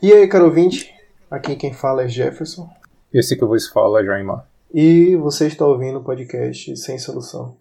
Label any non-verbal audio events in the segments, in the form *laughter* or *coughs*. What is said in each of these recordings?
E aí, caro ouvinte, aqui quem fala é Jefferson. Esse que eu vos falo é Jaimar. E você está ouvindo o podcast Sem Solução.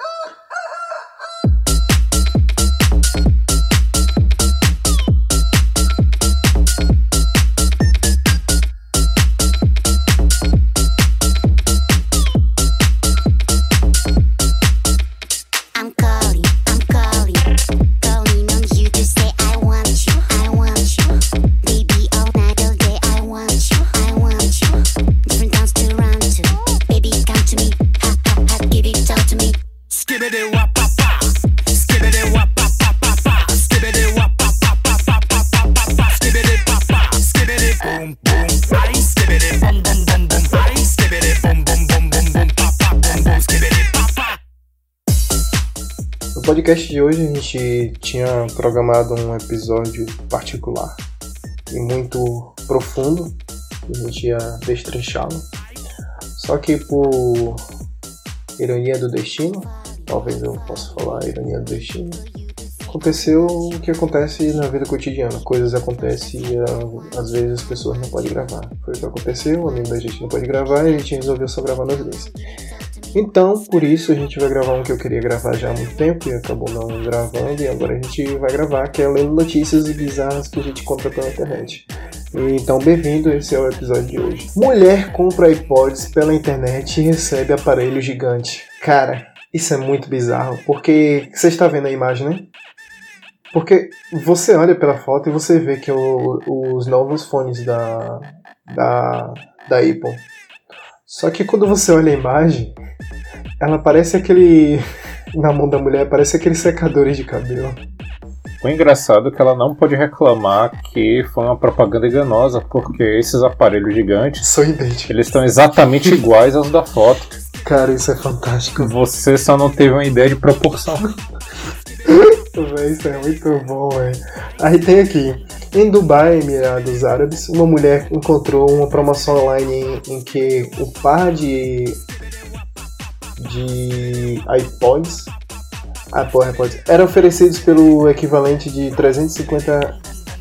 Programado um episódio particular e muito profundo. A gente ia destrinchá-lo. Só que por ironia do destino, talvez eu possa falar ironia do destino, aconteceu o que acontece na vida cotidiana. Coisas acontecem e ah, às vezes as pessoas não podem gravar. Foi o que aconteceu, amigo da gente não pode gravar e a gente resolveu só gravar nós dois. Então, por isso, a gente vai gravar um que eu queria gravar já há muito tempo e acabou não gravando, e agora a gente vai gravar, que é lendo notícias bizarras que a gente compra pela internet. Então, bem-vindo, esse é o episódio de hoje. Mulher compra iPods pela internet e recebe aparelho gigante. Cara, isso é muito bizarro, porque você está vendo a imagem, né? Porque você olha pela foto e você vê que o- os novos fones da, da, da Apple. Só que quando você olha a imagem, ela parece aquele. *laughs* Na mão da mulher, parece aqueles secadores de cabelo. O engraçado é que ela não pode reclamar que foi uma propaganda enganosa, porque esses aparelhos gigantes, São idênticos. eles estão exatamente iguais aos da foto. Cara, isso é fantástico. Você só não teve uma ideia de proporção. *laughs* Véi, isso é muito bom, velho. Aí tem aqui. Em Dubai, Emirados Árabes, uma mulher encontrou uma promoção online em, em que o par de. de iPods. Apple AirPods eram oferecidos pelo equivalente de 350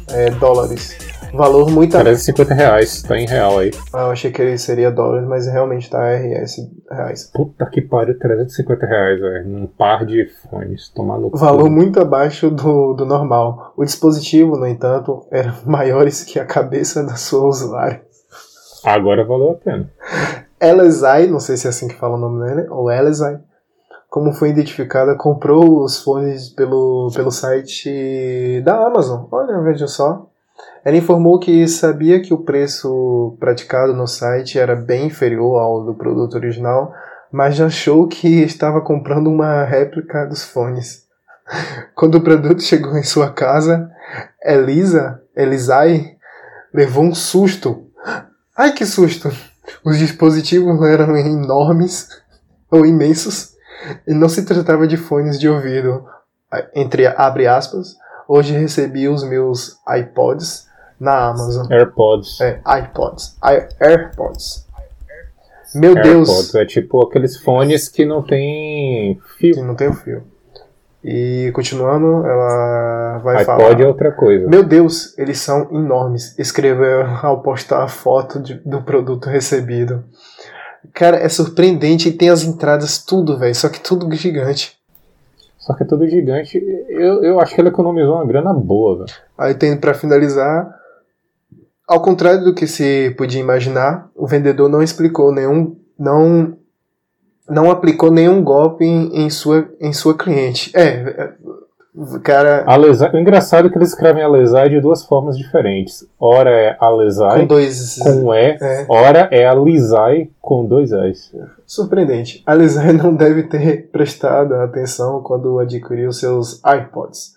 é, dólares. Valor muito 350 reais, tá em real aí. Ah, eu achei que ele seria dólares, mas realmente tá RS reais. Puta que pariu, 350 reais, velho. Um par de fones. Tomar no. Valor muito abaixo do, do normal. O dispositivo, no entanto, era *laughs* maiores que a cabeça da sua usuária. Agora valeu a pena. Elezai, não sei se é assim que fala o nome dele, ou Elezai, como foi identificada, comprou os fones pelo, pelo site da Amazon. Olha, veja só. Ela informou que sabia que o preço praticado no site era bem inferior ao do produto original, mas achou que estava comprando uma réplica dos fones. *laughs* Quando o produto chegou em sua casa, Elisa, Elisai, levou um susto. Ai, que susto! Os dispositivos eram enormes ou imensos e não se tratava de fones de ouvido. Entre abre aspas, hoje recebi os meus iPods na Amazon. AirPods. É, iPods. I- AirPods. Meu AirPods Deus, é tipo aqueles fones que não tem que fio. não tem o fio. E continuando, ela vai iPod falar. é outra coisa. Meu Deus, eles são enormes. Escreveu *laughs* ao postar a foto de- do produto recebido. Cara, é surpreendente e tem as entradas tudo, velho. Só que tudo gigante. Só que é tudo gigante. Eu, eu acho que ele economizou uma grana boa, velho. Aí tem pra finalizar. Ao contrário do que se podia imaginar, o vendedor não explicou nenhum. não não aplicou nenhum golpe em, em sua, em sua cliente. É, é, cara, Alesai, o engraçado é que eles escrevem Alesai de duas formas diferentes. Ora é Alesai com dois. com um E, É. ora é Alisai com dois S. Surpreendente. A Lisai *laughs* não deve ter prestado atenção quando adquiriu seus iPods.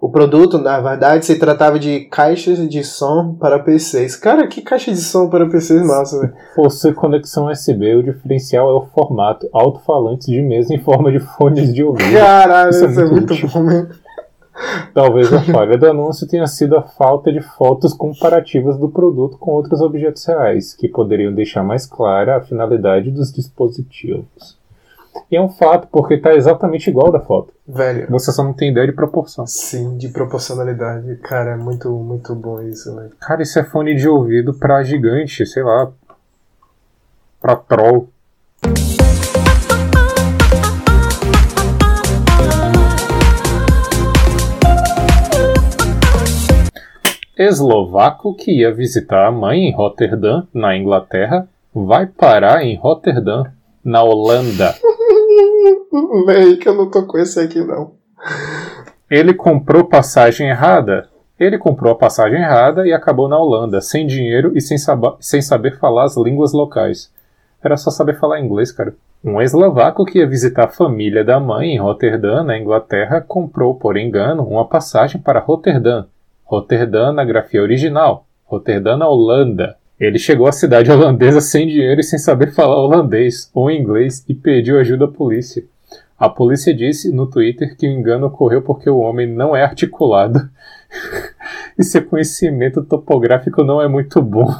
O produto, na verdade, se tratava de caixas de som para PCs. Cara, que caixa de som para PCs massa, velho. Possui conexão USB, o diferencial é o formato alto-falantes de mesa em forma de fones de ouvido. Caralho, Isso é é muito muito útil. bom mesmo. Talvez a falha do anúncio tenha sido a falta de fotos comparativas do produto com outros objetos reais, que poderiam deixar mais clara a finalidade dos dispositivos. E é um fato, porque tá exatamente igual da foto. Velho, Você só não tem ideia de proporção. sim, de proporcionalidade. Cara, é muito, muito bom isso, velho. Cara, isso é fone de ouvido pra gigante, sei lá. Pra troll. Eslovaco que ia visitar a mãe em Rotterdam, na Inglaterra, vai parar em Rotterdam, na Holanda. Véi, que eu não tô com esse aqui, não. Ele comprou passagem errada. Ele comprou a passagem errada e acabou na Holanda, sem dinheiro e sem, saba- sem saber falar as línguas locais. Era só saber falar inglês, cara. Um eslovaco que ia visitar a família da mãe em Rotterdam, na Inglaterra, comprou, por engano, uma passagem para Rotterdam. Rotterdam na grafia original. Rotterdam na Holanda. Ele chegou à cidade holandesa sem dinheiro e sem saber falar holandês ou inglês e pediu ajuda à polícia. A polícia disse no Twitter que o engano ocorreu porque o homem não é articulado *laughs* e seu conhecimento topográfico não é muito bom.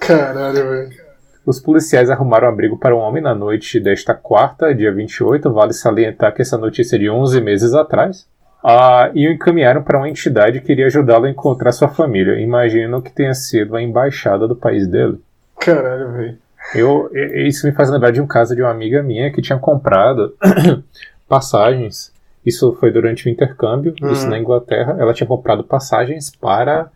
Caralho, velho. Os policiais arrumaram abrigo para o homem na noite desta quarta, dia 28. Vale salientar que essa notícia é de 11 meses atrás. Ah, e o encaminharam para uma entidade que iria ajudá-lo a encontrar sua família. Imagino que tenha sido a embaixada do país dele. Caralho, velho. Eu, isso me faz lembrar de um caso de uma amiga minha que tinha comprado *coughs* passagens. Isso foi durante o intercâmbio, isso Hum. na Inglaterra. Ela tinha comprado passagens para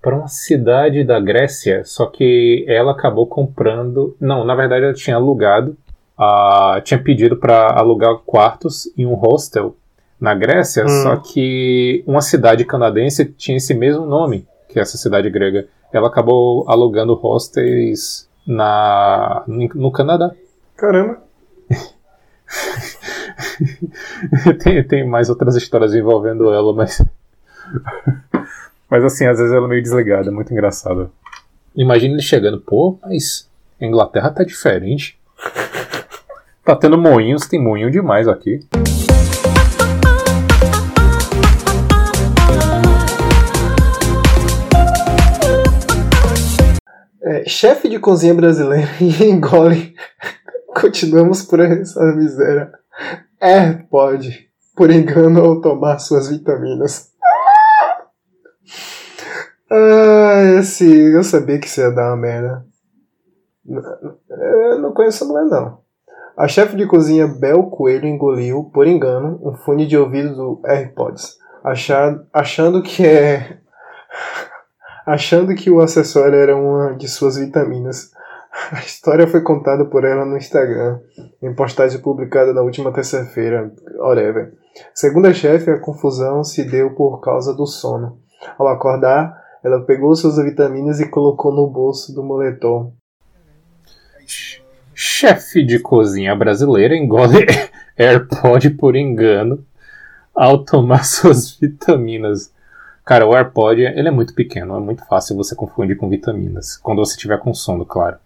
para uma cidade da Grécia, só que ela acabou comprando. Não, na verdade ela tinha alugado, ah, tinha pedido para alugar quartos em um hostel na Grécia, Hum. só que uma cidade canadense tinha esse mesmo nome que essa cidade grega. Ela acabou alugando hostels na no Canadá. Caramba. *laughs* tem, tem mais outras histórias envolvendo ela, mas. *laughs* mas assim, às vezes ela é meio desligada, é muito engraçado. Imagina ele chegando, pô, mas a Inglaterra tá diferente. *laughs* Tá tendo moinhos, tem moinho demais aqui. É, chefe de cozinha brasileira *laughs* e engole. Continuamos por essa miséria. É, pode. Por engano ao tomar suas vitaminas. Ah, esse. Eu sabia que isso ia dar uma merda. Eu não conheço a mulher, não. A chefe de cozinha Bel Coelho engoliu, por engano, um fone de ouvido do AirPods, achar, achando que é achando que o acessório era uma de suas vitaminas. *laughs* A história foi contada por ela no Instagram, em postagem publicada na última terça-feira, whatever. Segundo a chefe, a confusão se deu por causa do sono. Ao acordar, ela pegou suas vitaminas e colocou no bolso do moletom. Chefe de cozinha brasileira engole *laughs* AirPod por engano ao tomar *laughs* suas vitaminas. Cara, o AirPod ele é muito pequeno, é muito fácil você confundir com vitaminas. Quando você estiver com sono, claro.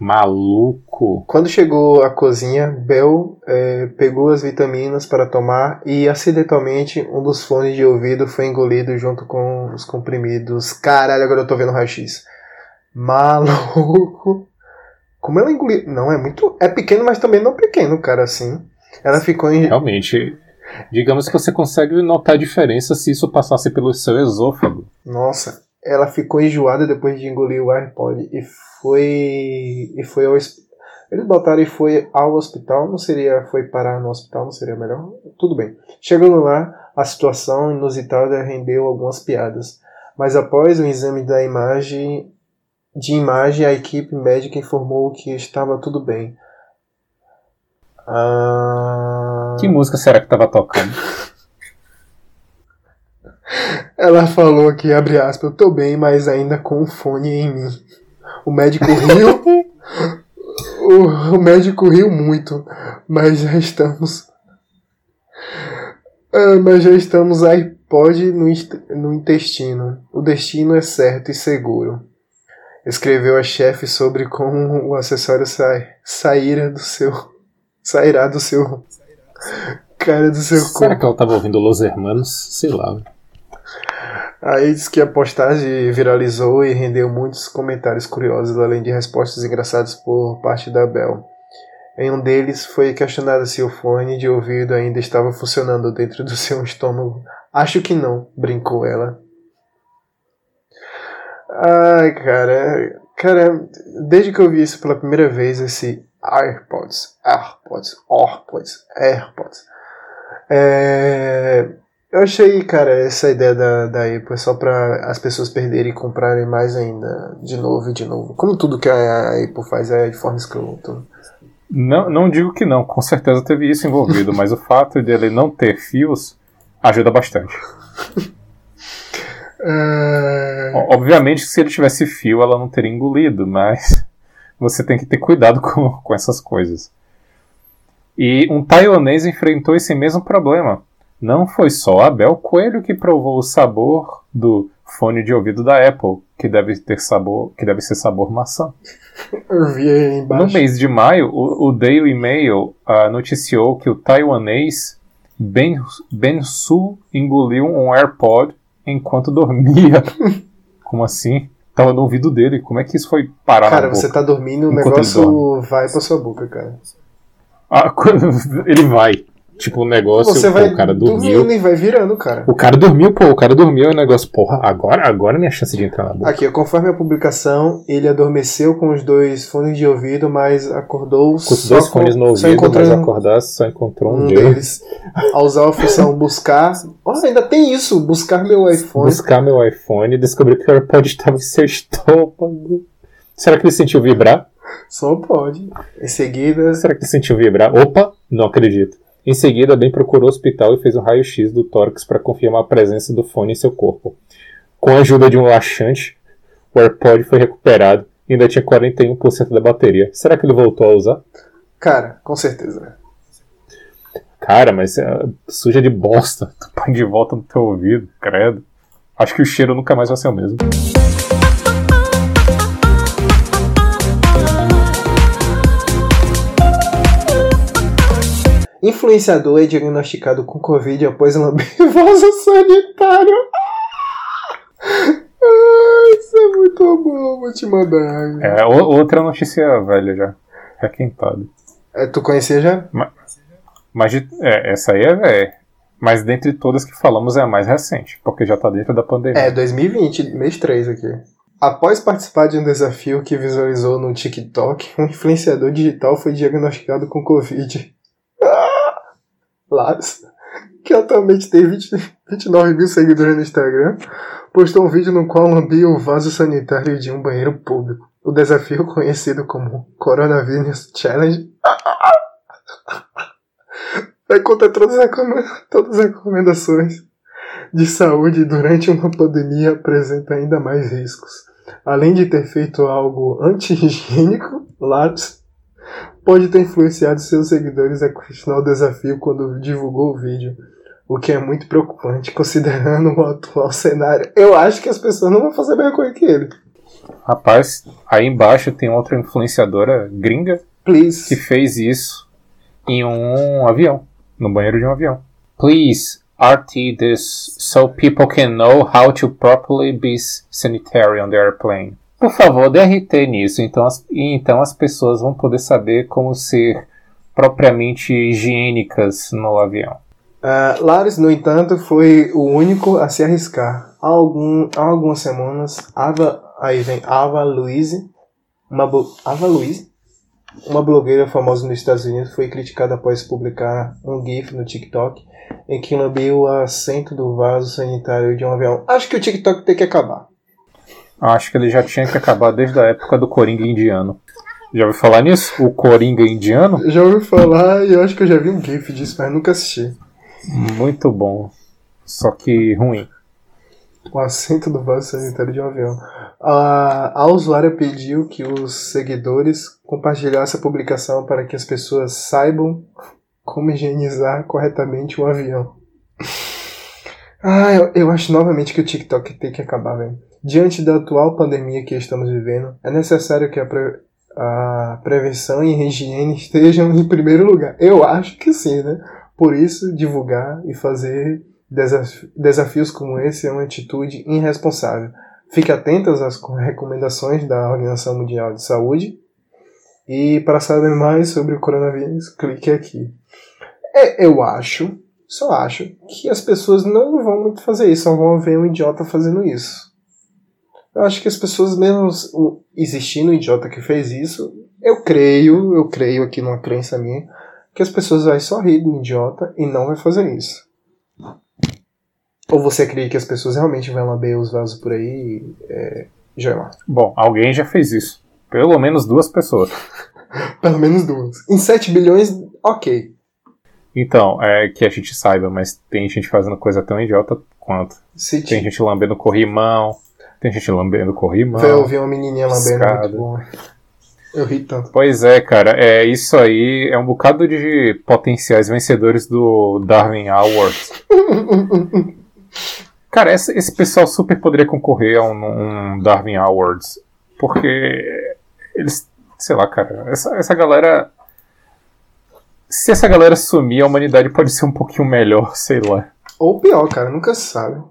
Maluco. Quando chegou à cozinha, Bel eh, pegou as vitaminas para tomar e acidentalmente um dos fones de ouvido foi engolido junto com os comprimidos. Caralho, agora eu tô vendo o raio-x. Maluco. Como ela engoliu? Não, é muito. É pequeno, mas também não pequeno, cara, assim. Ela ficou em. Realmente, digamos que você consegue notar a diferença se isso passasse pelo seu esôfago. Nossa, ela ficou enjoada depois de engolir o AirPod e foi. E foi ao. Eles botaram e foi ao hospital, não seria. Foi parar no hospital, não seria melhor? Tudo bem. Chegando lá, a situação inusitada rendeu algumas piadas. Mas após o exame da imagem. De imagem, a equipe médica informou que estava tudo bem. Ah... Que música será que tava tocando? Ela falou aqui, abre aspas, eu tô bem, mas ainda com um fone em mim. O médico riu. *laughs* o, o médico riu muito, mas já estamos. Ah, mas já estamos iPod no, no intestino. O destino é certo e seguro. Escreveu a chefe sobre como o acessório sai, sairá do seu. Sairá do seu. Cara do seu corpo. Será que ela tava ouvindo Los Hermanos? Sei lá. Aí diz que a postagem viralizou e rendeu muitos comentários curiosos, além de respostas engraçadas por parte da Bel. Em um deles foi questionado se o fone de ouvido ainda estava funcionando dentro do seu estômago. Acho que não, brincou ela. Ai, cara. Cara, desde que eu vi isso pela primeira vez, esse AirPods, AirPods, AirPods, AirPods. É, eu achei, cara, essa ideia da, da Apple é só pra as pessoas perderem e comprarem mais ainda, de novo e de novo. Como tudo que a Apple faz é de forma escrota. Não, não digo que não, com certeza teve isso envolvido, mas o fato de ele não ter fios ajuda bastante. *laughs* É, Obviamente, se ele tivesse fio, ela não teria engolido, mas você tem que ter cuidado *laughs* com, com essas coisas. E um taiwanês enfrentou esse mesmo problema. Não foi só Abel Coelho que provou o sabor do fone de ouvido da Apple, que deve ter sabor, que deve ser sabor maçã. eu vi aí No embaixo. mês de maio, o, o Daily Mail ah, noticiou que o taiwanês Ben, ben Su engoliu um AirPod enquanto dormia. *laughs* Como assim? Tava no ouvido dele. Como é que isso foi parar Cara, você tá dormindo, o negócio vai pra sua boca, cara. Ah, *laughs* quando ele vai. Tipo, o negócio, Você pô, o cara dormiu. dormindo e vai virando, cara. O cara dormiu, pô, o cara dormiu, e o negócio, porra, agora, agora é minha chance de entrar na boca. Aqui, conforme a publicação, ele adormeceu com os dois fones de ouvido, mas acordou Com os dois fones no ouvido, mas acordar só encontrou um um deles. Ao usar a função buscar. Ó, ainda tem isso, buscar meu iPhone. buscar meu iPhone e descobri que o AirPod estava em seu estômago. Será que ele sentiu vibrar? Só pode. Em seguida, Será que ele sentiu vibrar? Opa, não acredito. Em seguida, Ben procurou o hospital e fez um raio-x do tórax para confirmar a presença do fone em seu corpo. Com a ajuda de um laxante, o AirPod foi recuperado e ainda tinha 41% da bateria. Será que ele voltou a usar? cara, com certeza. Cara, mas é suja de bosta. Tu põe de volta no teu ouvido, credo. Acho que o cheiro nunca mais vai ser o mesmo. Influenciador é diagnosticado com Covid após lamber *laughs* vaso sanitário. Ai, isso é muito bom, vou te mandar. É, outra notícia velha já. Requentada. É, tu conhecia já? Mas de- é, essa aí é velha. Mas dentre todas que falamos é a mais recente, porque já tá dentro da pandemia. É, 2020, mês 3 aqui. Após participar de um desafio que visualizou no TikTok, um influenciador digital foi diagnosticado com Covid. Lares, *laughs* que atualmente tem 20, 29 mil seguidores no Instagram, postou um vídeo no qual lambia o vaso sanitário de um banheiro público. O desafio, *laughs* conhecido como Coronavirus Challenge, *laughs* vai contra todas as recomendações de saúde durante uma pandemia apresenta ainda mais riscos. Além de ter feito algo anti-higiênico, Lattes pode ter influenciado seus seguidores a questionar o desafio quando divulgou o vídeo, o que é muito preocupante considerando o atual cenário. Eu acho que as pessoas não vão fazer a mesma coisa que ele. Rapaz, aí embaixo tem outra influenciadora gringa Please. que fez isso em um avião, no banheiro de um avião. Please RT this so people can know how to properly be sanitary on the airplane. Por favor, dê RT nisso, então as, então as pessoas vão poder saber como ser propriamente higiênicas no avião. Ah, Lares, no entanto, foi o único a se arriscar. Há, algum, há algumas semanas, Ava, aí vem Ava Louise, uma, Ava Louise, uma blogueira famosa nos Estados Unidos, foi criticada após publicar um GIF no TikTok em que lambeu o assento do vaso sanitário de um avião. Acho que o TikTok tem que acabar. Acho que ele já tinha que acabar desde a época do Coringa indiano. Já ouviu falar nisso? O Coringa indiano? Já ouvi falar e eu acho que eu já vi um GIF disso, mas nunca assisti. Muito bom. Só que ruim. o assento do vaso sanitário de um avião. A, a usuária pediu que os seguidores compartilhassem a publicação para que as pessoas saibam como higienizar corretamente um avião. Ah, eu, eu acho novamente que o TikTok tem que acabar, velho. Diante da atual pandemia que estamos vivendo, é necessário que a, pre- a prevenção e a higiene estejam em primeiro lugar. Eu acho que sim, né? Por isso, divulgar e fazer desaf- desafios como esse é uma atitude irresponsável. Fique atentas às co- recomendações da Organização Mundial de Saúde E para saber mais sobre o coronavírus, clique aqui. É, eu acho, só acho, que as pessoas não vão muito fazer isso, não vão ver um idiota fazendo isso. Eu acho que as pessoas, mesmo existindo um idiota que fez isso, eu creio, eu creio aqui numa crença minha, que as pessoas vão só rir do idiota e não vai fazer isso. Ou você acredita que as pessoas realmente vão lamber os vasos por aí? É, Joelma? Bom, alguém já fez isso. Pelo menos duas pessoas. *laughs* Pelo menos duas. Em 7 bilhões, ok. Então, é que a gente saiba, mas tem gente fazendo coisa tão idiota quanto. Se Tem gente lambendo corrimão, tem gente lambendo corrimão. Eu vi uma menininha lambendo Escada. muito bom. Eu ri tanto. Pois é, cara, é isso aí é um bocado de potenciais vencedores do Darwin Awards. *laughs* Cara, esse, esse pessoal super poderia concorrer a um, um Darwin Awards, porque eles, sei lá, cara, essa, essa galera. Se essa galera sumir, a humanidade pode ser um pouquinho melhor, *laughs* sei lá. Ou pior, cara, nunca sabe.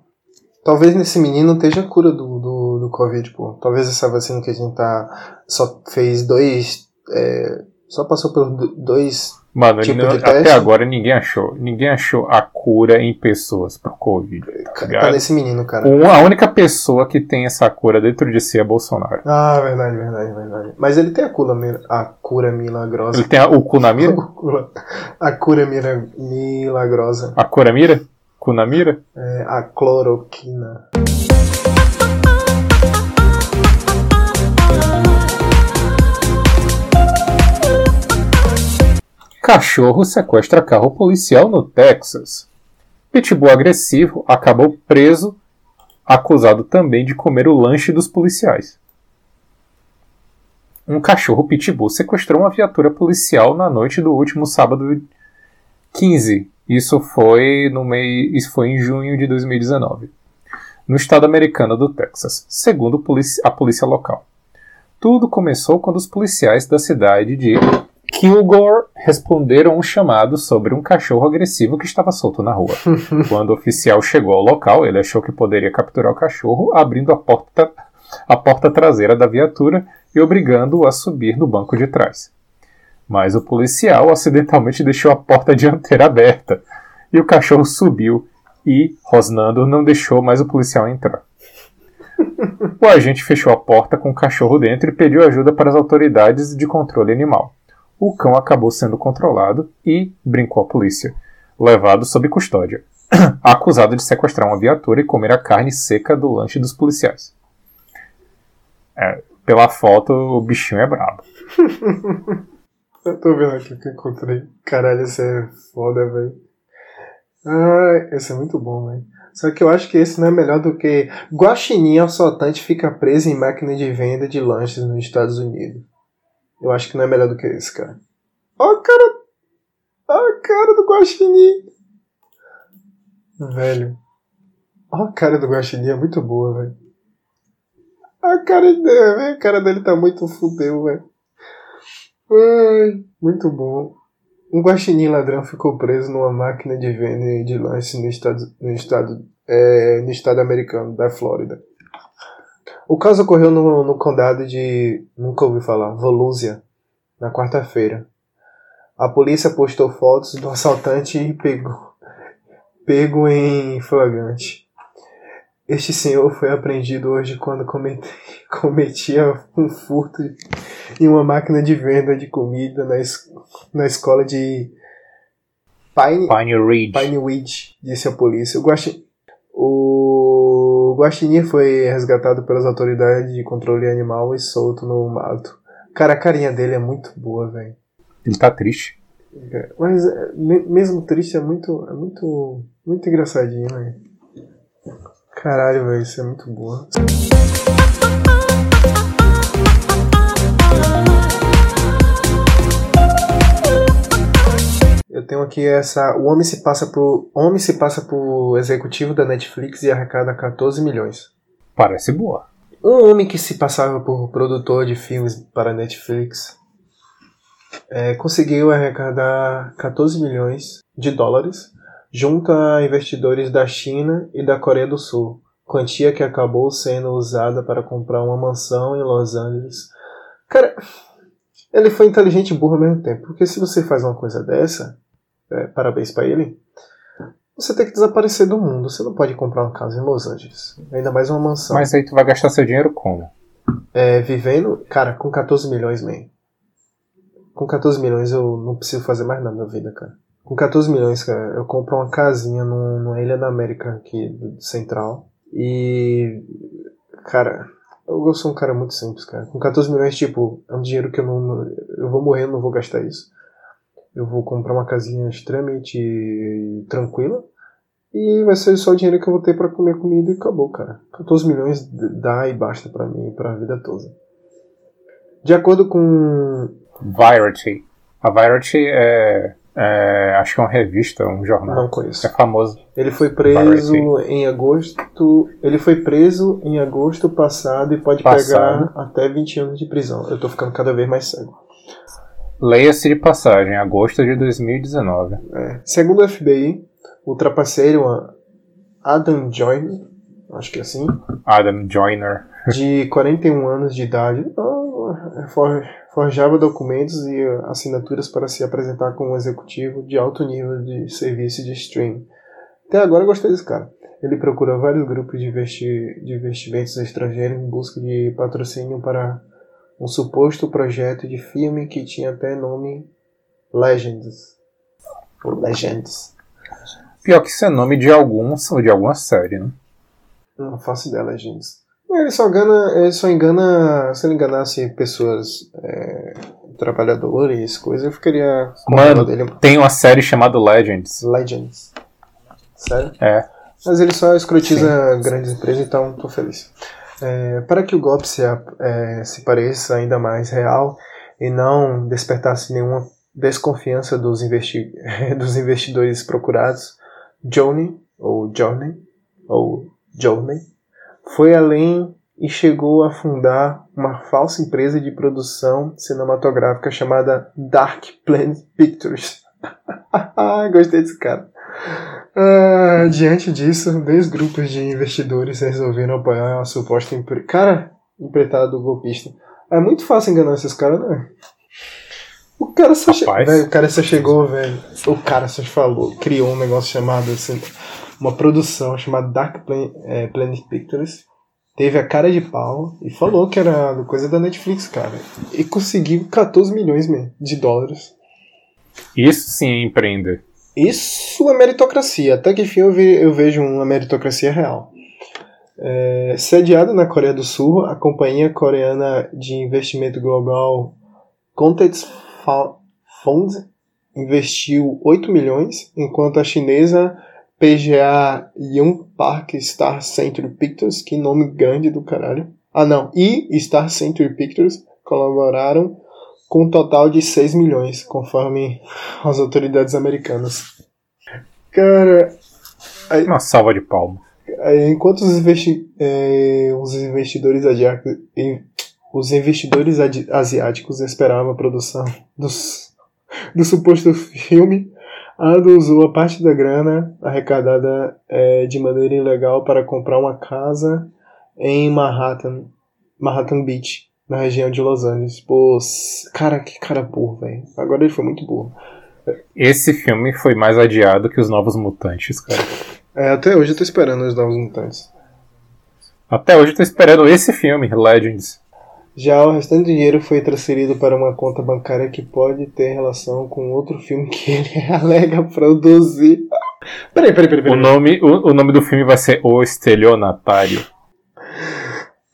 Talvez nesse menino esteja a cura do, do, do Covid, pô. Talvez essa vacina que a gente tá. Só fez dois. é, só passou por do- dois. Mano, Tipo não- até teste? agora ninguém achou. Ninguém achou a cura em pessoas pro Covid. Tá Tá nesse menino, cara. Um- A única pessoa que tem essa cura dentro de si é Bolsonaro. Ah, verdade, verdade, verdade. Mas ele tem a cura, a cura milagrosa. Ele tem a- o cu na mira? *laughs* A cura mira- milagrosa. A cura mira? Cu na mira? É, a cloroquina. Cachorro sequestra carro policial no Texas. Pitbull agressivo acabou preso, acusado também de comer o lanche dos policiais. Um cachorro pitbull sequestrou uma viatura policial na noite do último sábado 15. Isso foi no mês, isso foi em junho de 2019, no estado americano do Texas, segundo a polícia local. Tudo começou quando os policiais da cidade de Kilgore responderam um chamado sobre um cachorro agressivo que estava solto na rua. *laughs* Quando o oficial chegou ao local, ele achou que poderia capturar o cachorro, abrindo a porta, a porta traseira da viatura e obrigando-o a subir no banco de trás. Mas o policial acidentalmente deixou a porta dianteira aberta e o cachorro subiu e, rosnando, não deixou mais o policial entrar. *laughs* O agente fechou a porta com o cachorro dentro e pediu ajuda para as autoridades de controle animal. O cão acabou sendo controlado e brincou a polícia, levado sob custódia, *clears throat* acusado de sequestrar uma viatura e comer a carne seca do lanche dos policiais. É, pela foto, o bichinho é brabo. *laughs* Eu tô vendo aqui o que eu encontrei. Caralho, esse é foda, velho. Ai, esse é muito bom, velho. Só que eu acho que esse não é melhor do que Guaxinim assaltante fica preso em máquina de venda de lanches nos Estados Unidos. Eu acho que não é melhor do que esse, cara. Ó a cara... Ó a cara do Guaxinim. Velho. Ó a cara do Guaxinim, é muito boa, velho. A cara dele. A cara dele tá muito fudeu, velho. Ai, muito bom. Um guaxinim ladrão ficou preso numa máquina de venda de lanche no estado, no estado, é, no estado americano da Flórida. O caso ocorreu no, no condado de, nunca ouvi falar, Volusia, na quarta-feira. A polícia postou fotos do assaltante e pegou, pego em flagrante. Este senhor foi apreendido hoje quando *laughs* cometia um furto em uma máquina de venda de comida na, es- na escola de Pine, Pine Ridge. Pineweed, disse a polícia. O, guaxi... o guaxinim foi resgatado pelas autoridades de controle animal e solto no mato. Cara, a carinha dele é muito boa, velho. Ele tá triste. Mas é, me- mesmo triste é muito, é muito, muito engraçadinho, velho. Caralho, velho, isso é muito boa. Eu tenho aqui essa. O homem se passa por. Homem se passa por executivo da Netflix e arrecada 14 milhões. Parece boa. Um homem que se passava por produtor de filmes para Netflix é, conseguiu arrecadar 14 milhões de dólares junto a investidores da China e da Coreia do Sul, quantia que acabou sendo usada para comprar uma mansão em Los Angeles. Cara, Ele foi inteligente e burro ao mesmo tempo. Porque se você faz uma coisa dessa, é, parabéns pra ele, você tem que desaparecer do mundo. Você não pode comprar uma casa em Los Angeles. Ainda mais uma mansão. Mas aí tu vai gastar seu dinheiro como? É, vivendo, cara, com 14 milhões, man. Com 14 milhões eu não preciso fazer mais nada na vida, cara. Com 14 milhões, cara, eu compro uma casinha num- numa ilha da América aqui, do- central. E. Cara, eu sou um cara muito simples, cara. Com 14 milhões, tipo, é um dinheiro que eu não. não- Eu vou morrer, eu não vou gastar isso. Eu vou comprar uma casinha extremamente tranquila. E vai ser só o dinheiro que eu vou ter pra comer comida e acabou, cara. 14 milhões dá e basta pra mim, pra vida toda. De acordo com. Variety. A Variety é, é- Acho que é uma revista, um jornal. Não conheço. É famoso. Ele foi preso em agosto. Ele foi preso em agosto passado e pode Passado. pegar até 20 anos de prisão. Eu tô ficando cada vez mais cego. Leia-se de passagem, agosto de 2019. É. Segundo o FBI, o trapaceiro Adam Joyner, acho que é assim, Adam Joyner. de 41 anos de idade, for- forjava documentos e assinaturas para se apresentar como executivo de alto nível de serviço de streaming. Até agora eu gostei desse cara. Ele procura vários grupos de, investi de investimentos estrangeiros em busca de patrocínio para um suposto projeto de filme que tinha até nome Legends. Ou Legends. Pior que isso é nome de algum, de alguma série, né? Não faço ideia, Legends. Ele só engana, ele só engana, se ele enganasse pessoas é, trabalhadores, coisas, eu ficaria com Mano. dele. Tem uma série chamada Legends. Legends. Sério? É. Mas ele só escrotiza grandes empresas, então tô feliz. É, para que o golpe se, é, se pareça ainda mais real e não despertasse nenhuma desconfiança dos, investi *laughs* dos investidores procurados, Johnny, ou Johnny, ou Johnny, foi além e chegou a fundar uma falsa empresa de produção cinematográfica chamada Dark Planet Pictures. *laughs* Gostei desse cara. Ah, diante disso, dois grupos de investidores resolveram apoiar a suposta empre... cara empreitada do golpista. É muito fácil enganar esses caras, né? O cara só, che... Rapaz. velho, o cara só chegou, velho. O cara só falou, criou um negócio chamado assim, uma produção chamada Dark Plan- é, Planet Pictures. Teve a cara de pau e falou que era coisa da Netflix, cara. E conseguiu 14 milhões mesmo, de dólares. Isso sim é empreender. Isso é meritocracia. Até que enfim eu, eu vejo uma meritocracia real. É, sediada na Coreia do Sul, a companhia coreana de investimento global Context Fund investiu 8 milhões, enquanto a chinesa PGA Young Park Star Century Pictures, que nome grande do caralho. Ah não, e Star Century Pictures colaboraram com um total de 6 milhões, conforme as autoridades americanas. Cara, Uma salva de palmas. aí, enquanto os, investi eh, os investidores asiáticos, os investidores asiáticos esperavam a produção dos, do suposto filme, Ado usou a parte da grana arrecadada eh, de maneira ilegal para comprar uma casa em Manhattan, Manhattan Beach, na região de Los Angeles. Pô, cara, que cara burro, velho. Agora ele foi muito burro. Esse filme foi mais adiado que os Novos Mutantes, cara. É, até hoje eu tô esperando os Novos Mutantes. Até hoje eu tô esperando esse filme, Legends. Já o restante do dinheiro foi transferido para uma conta bancária que pode ter relação com outro filme que *laughs* ele alega produzir. Peraí, peraí, peraí. O peraí. nome, o, o nome do filme vai ser O Estelionatário.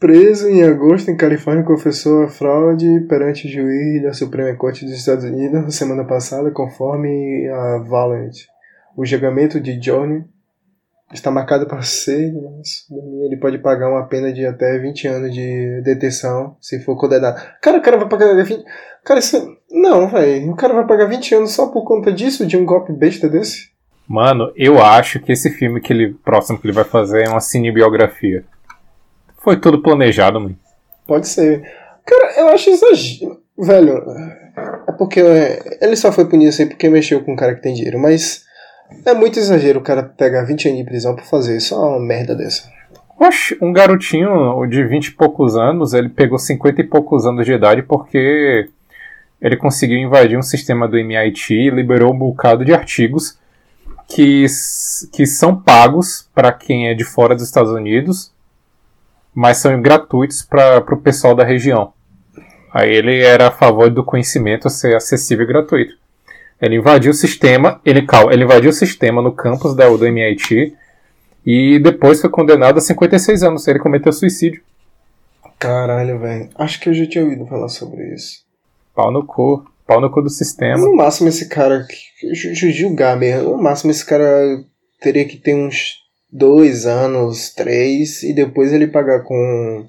Preso em agosto em Califórnia, confessou a fraude perante o juiz da Suprema Corte dos Estados Unidos na semana passada, conforme a Valent. O julgamento de Johnny está marcado para 6 de março. Ele pode pagar uma pena de até 20 anos de detenção se for condenado. Cara, o cara vai pagar 20. Cara, isso. Não, velho. O cara vai pagar 20 anos só por conta disso, de um golpe besta desse? Mano, eu acho que esse filme que ele próximo que ele vai fazer é uma cinebiografia. Foi tudo planejado, mano. Pode ser. Cara, eu acho exagero. Velho, é porque é, ele só foi punido assim porque mexeu com um cara que tem dinheiro, mas é muito exagero o cara pegar 20 anos de prisão pra fazer só uma merda dessa. Oxe, um garotinho de 20 e poucos anos, ele pegou 50 e poucos anos de idade porque ele conseguiu invadir um sistema do MIT e liberou um bocado de artigos que, que são pagos para quem é de fora dos Estados Unidos, mas são gratuitos para o pessoal da região. Aí ele era a favor do conhecimento ser acessível e gratuito. Ele invadiu o sistema, ele, calma, ele invadiu o sistema no campus da, do MIT e depois foi condenado a 56 anos. Ele cometeu suicídio. Caralho, velho. Acho que eu já tinha ouvido falar sobre isso. Pau no cu. Pau no cu do sistema. No máximo esse cara. ju- ju- Julgar mesmo. No máximo esse cara teria que ter uns dois anos, três, e depois ele pagar com.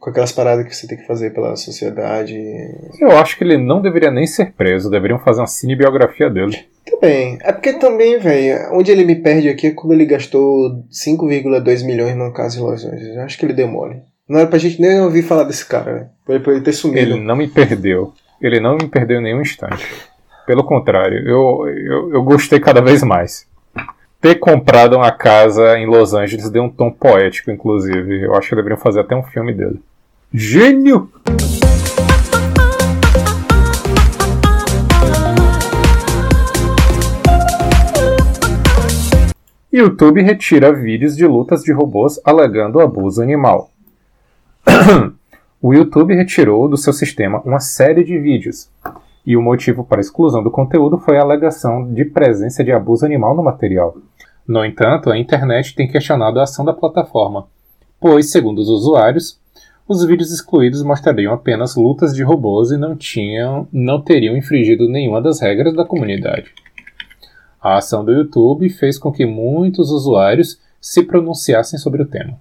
Com aquelas paradas que você tem que fazer pela sociedade. Eu acho que ele não deveria nem ser preso. Deveriam fazer uma cinebiografia dele. Também. É porque também, velho, onde ele me perde aqui é quando ele gastou 5,2 milhões numa casa em Los Angeles. Eu acho que ele demole. Não era pra gente nem ouvir falar desse cara, velho. Pra ele- pra ele ter sumido. Ele não me perdeu. Ele não me perdeu em nenhum instante. Pelo contrário, eu, eu, eu gostei cada vez mais. Ter comprado uma casa em Los Angeles deu um tom poético, inclusive. Eu acho que deveriam fazer até um filme dele. Gênio! YouTube retira vídeos de lutas de robôs alegando abuso animal. *clears throat* o YouTube retirou do seu sistema uma série de vídeos, e o motivo para a exclusão do conteúdo foi a alegação de presença de abuso animal no material. No entanto, a internet tem questionado a ação da plataforma, pois, segundo os usuários, os vídeos excluídos mostrariam apenas lutas de robôs e não, tinham, não teriam infringido nenhuma das regras da comunidade. A ação do YouTube fez com que muitos usuários se pronunciassem sobre o tema.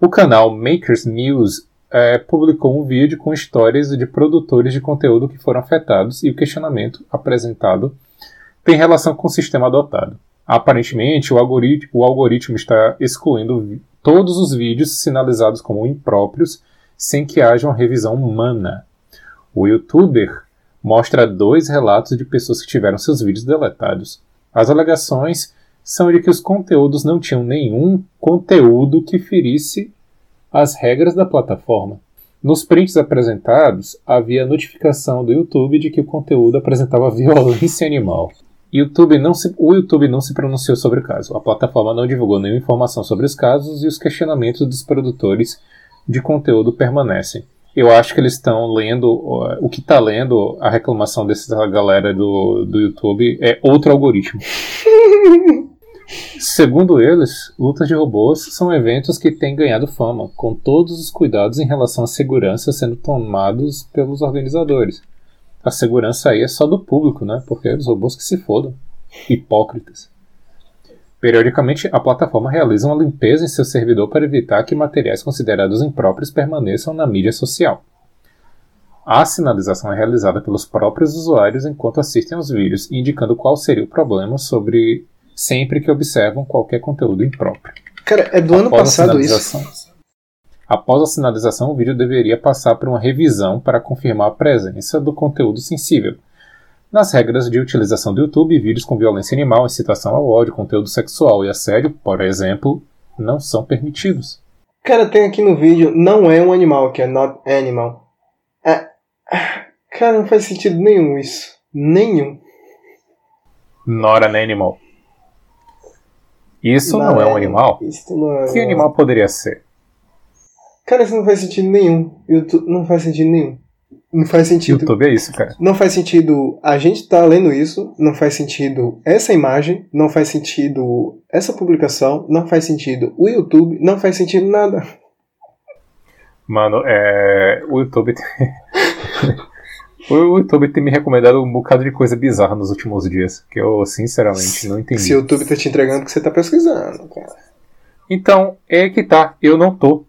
O canal Makers News eh, publicou um vídeo com histórias de produtores de conteúdo que foram afetados e o questionamento apresentado tem relação com o sistema adotado. Aparentemente, o algoritmo, o algoritmo está excluindo todos os vídeos sinalizados como impróprios sem que haja uma revisão humana. O youtuber mostra dois relatos de pessoas que tiveram seus vídeos deletados. As alegações são de que os conteúdos não tinham nenhum conteúdo que ferisse as regras da plataforma. Nos prints apresentados, havia notificação do YouTube de que o conteúdo apresentava *laughs* violência animal. YouTube não se- o YouTube não se pronunciou sobre o caso. A plataforma não divulgou nenhuma informação sobre os casos e os questionamentos dos produtores de conteúdo permanecem. Eu acho que eles estão lendo. O que está lendo a reclamação dessa galera do, do YouTube é outro algoritmo. *laughs* Segundo eles, lutas de robôs são eventos que têm ganhado fama, com todos os cuidados em relação à segurança sendo tomados pelos organizadores. A segurança aí é só do público, né? Porque é os robôs que se fodam. Hipócritas. Periodicamente, a plataforma realiza uma limpeza em seu servidor para evitar que materiais considerados impróprios permaneçam na mídia social. A sinalização é realizada pelos próprios usuários enquanto assistem aos vídeos, indicando qual seria o problema sobre sempre que observam qualquer conteúdo impróprio. Cara, é do ano Após a passado isso. Após a sinalização, o vídeo deveria passar por uma revisão para confirmar a presença do conteúdo sensível. Nas regras de utilização do YouTube, vídeos com violência animal, incitação ao ódio, conteúdo sexual e assédio, por exemplo, não são permitidos. Cara, tem aqui no vídeo, não é um animal, que é not animal. É... Cara, não faz sentido nenhum isso. Nenhum. Not an animal. Isso não, é um animal? Isso não é Que animal poderia ser? Cara, isso não faz sentido nenhum. YouTube não faz sentido nenhum. Não faz sentido. YouTube é isso, cara. Não faz sentido a gente tá lendo isso, não faz sentido essa imagem, não faz sentido essa publicação, não faz sentido o YouTube, não faz sentido nada. Mano, é. O YouTube tem. *laughs* o YouTube tem me recomendado um bocado de coisa bizarra nos últimos dias. Que eu, sinceramente, não entendi. Se o YouTube tá te entregando o que você tá pesquisando, cara. Então, é que tá. Eu não tô.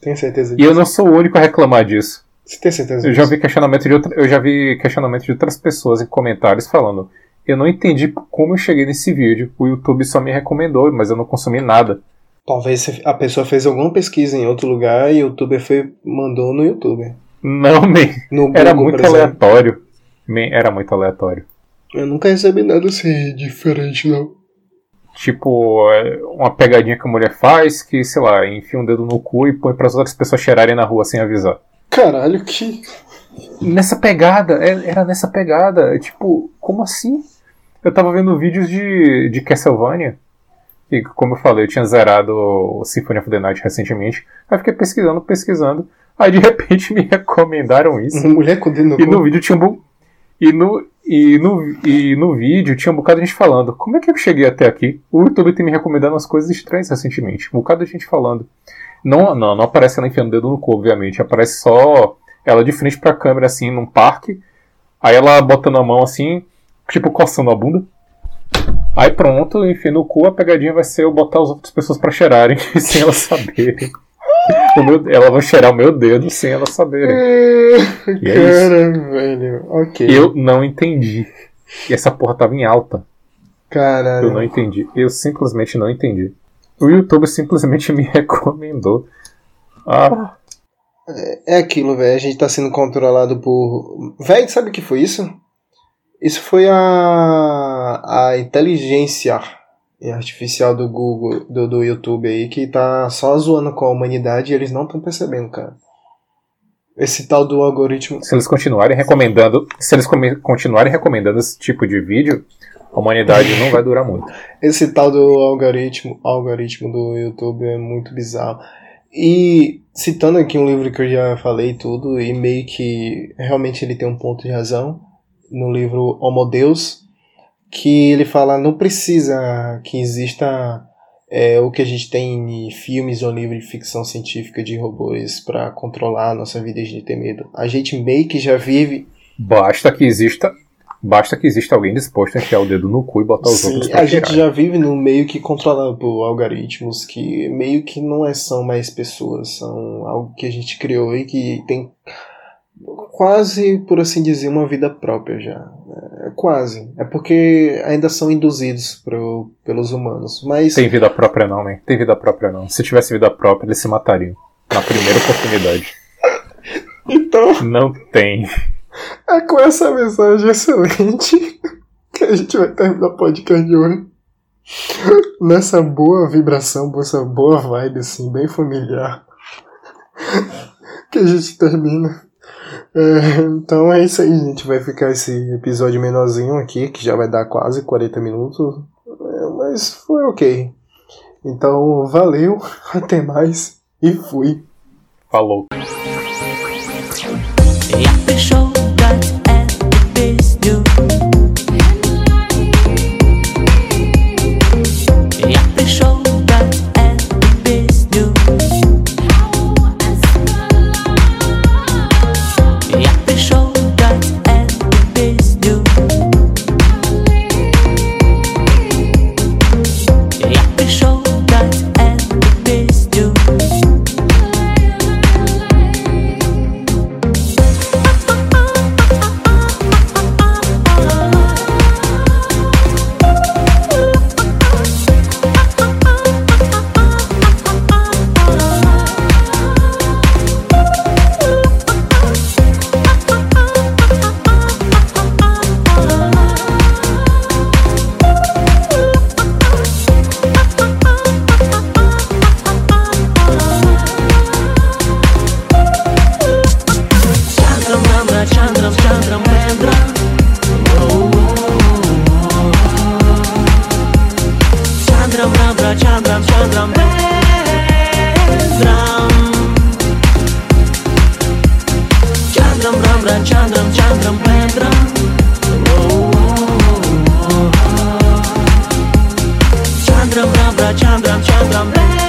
Tem certeza E disso? eu não sou o único a reclamar disso. Você tem certeza Eu já disso? vi questionamento de outra, eu já vi questionamento de outras pessoas em comentários falando. Eu não entendi como eu cheguei nesse vídeo. O YouTube só me recomendou, mas eu não consumi nada. Talvez a pessoa fez alguma pesquisa em outro lugar e o YouTuber foi, mandou no YouTube. Não, man. Era Google, muito aleatório. Man, era muito aleatório. Eu nunca recebi nada assim diferente, não. Tipo, é, uma pegadinha que a mulher faz que, sei lá, enfia um dedo no cu e põe para as outras pessoas cheirarem na rua sem avisar. Caralho, que. Nessa pegada, é- era nessa pegada. é Tipo, como assim? Eu tava vendo vídeos de, de Castlevania. E como eu falei, eu tinha zerado o Symphony of the Night recentemente. Aí eu fiquei pesquisando, pesquisando. Aí de repente *laughs* me recomendaram isso. Uma mulher com dedo no E no vídeo tinha um bu... e no e no e no vídeo tinha um bocado de gente falando. Como é que eu cheguei até aqui? O YouTube tem me recomendado umas coisas estranhas recentemente. Um bocado de gente falando. Não, não, não aparece ela enfiando o dedo no cu, obviamente. Aparece só ela de frente pra câmera assim num parque. Aí ela botando a mão assim, tipo coçando a bunda. Aí pronto, enfim, no cu a pegadinha vai ser eu botar as outras pessoas pra cheirarem *laughs* sem elas saberem. Meu- ela vai cheirar o meu dedo sem elas saberem. E é Cara, velho. Ok. Eu não entendi. E essa porra tava em alta. Caralho. Eu não entendi. Eu simplesmente não entendi. O YouTube simplesmente *laughs* me recomendou. Ah, É aquilo, velho. A gente tá sendo controlado por. Velho, sabe o que foi isso? Isso foi a. a inteligência artificial do Google, do, do YouTube aí, que tá só zoando com a humanidade e eles não estão percebendo, cara. Esse tal do algoritmo. se eles continuarem recomendando. Se eles continuarem recomendando esse tipo de vídeo, a humanidade não vai durar muito. *laughs* Esse tal do algoritmo, algoritmo do YouTube é muito bizarro. E citando aqui um livro que eu já falei tudo, e meio que realmente ele tem um ponto de razão, no livro Homo Deus, que ele fala não precisa que exista é, o que a gente tem em filmes ou livros de ficção científica de robôs para controlar a nossa vida e a gente ter medo. A gente meio que já vive Basta que exista. Basta que exista alguém disposto a enfiar o dedo no cu e botar os outros Sim, pra a gente cheirar. já vive num meio que controlado por algoritmos que meio que não é, são mais pessoas, são algo que a gente criou e que tem quase, por assim dizer, uma vida própria já. Quase. É porque ainda são induzidos pro, pelos humanos. Mas Tem vida própria não, né? Tem vida própria não. Se tivesse vida própria, eles se matariam. Na primeira oportunidade. *laughs* então Não tem. é com essa mensagem excelente *laughs* que a gente vai terminar o podcast de hoje. Nessa boa vibração, essa boa vibe, assim, bem familiar. *laughs* Que a gente termina. *laughs* Então é isso aí, gente. Vai ficar esse episódio menorzinho aqui, que já vai dar quase 40 minutos. É, mas foi ok. Então, valeu, *laughs* até mais e fui. Falou. Chandram Ramra Chandram Chandram Pendram Chandram Ramra Chandram Chandram Pendram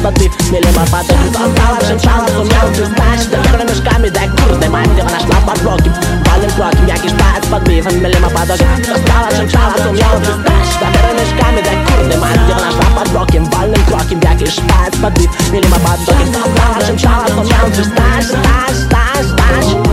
красоты Милима подойдет, он стал большим шансом Сумел ты знаешь, наверное, мешками Дай курс, дай мать, его нашла под роки Вальным блоки, я кишта из-под бифа Милима подойдет, он стал большим шансом Сумел ты знаешь, наверное, мешками Дай курс, дай мать, его нашла под роки Вальным блоки, я кишта из-под бифа Милима подойдет, он стал большим шансом Сумел ты знаешь, знаешь, знаешь, знаешь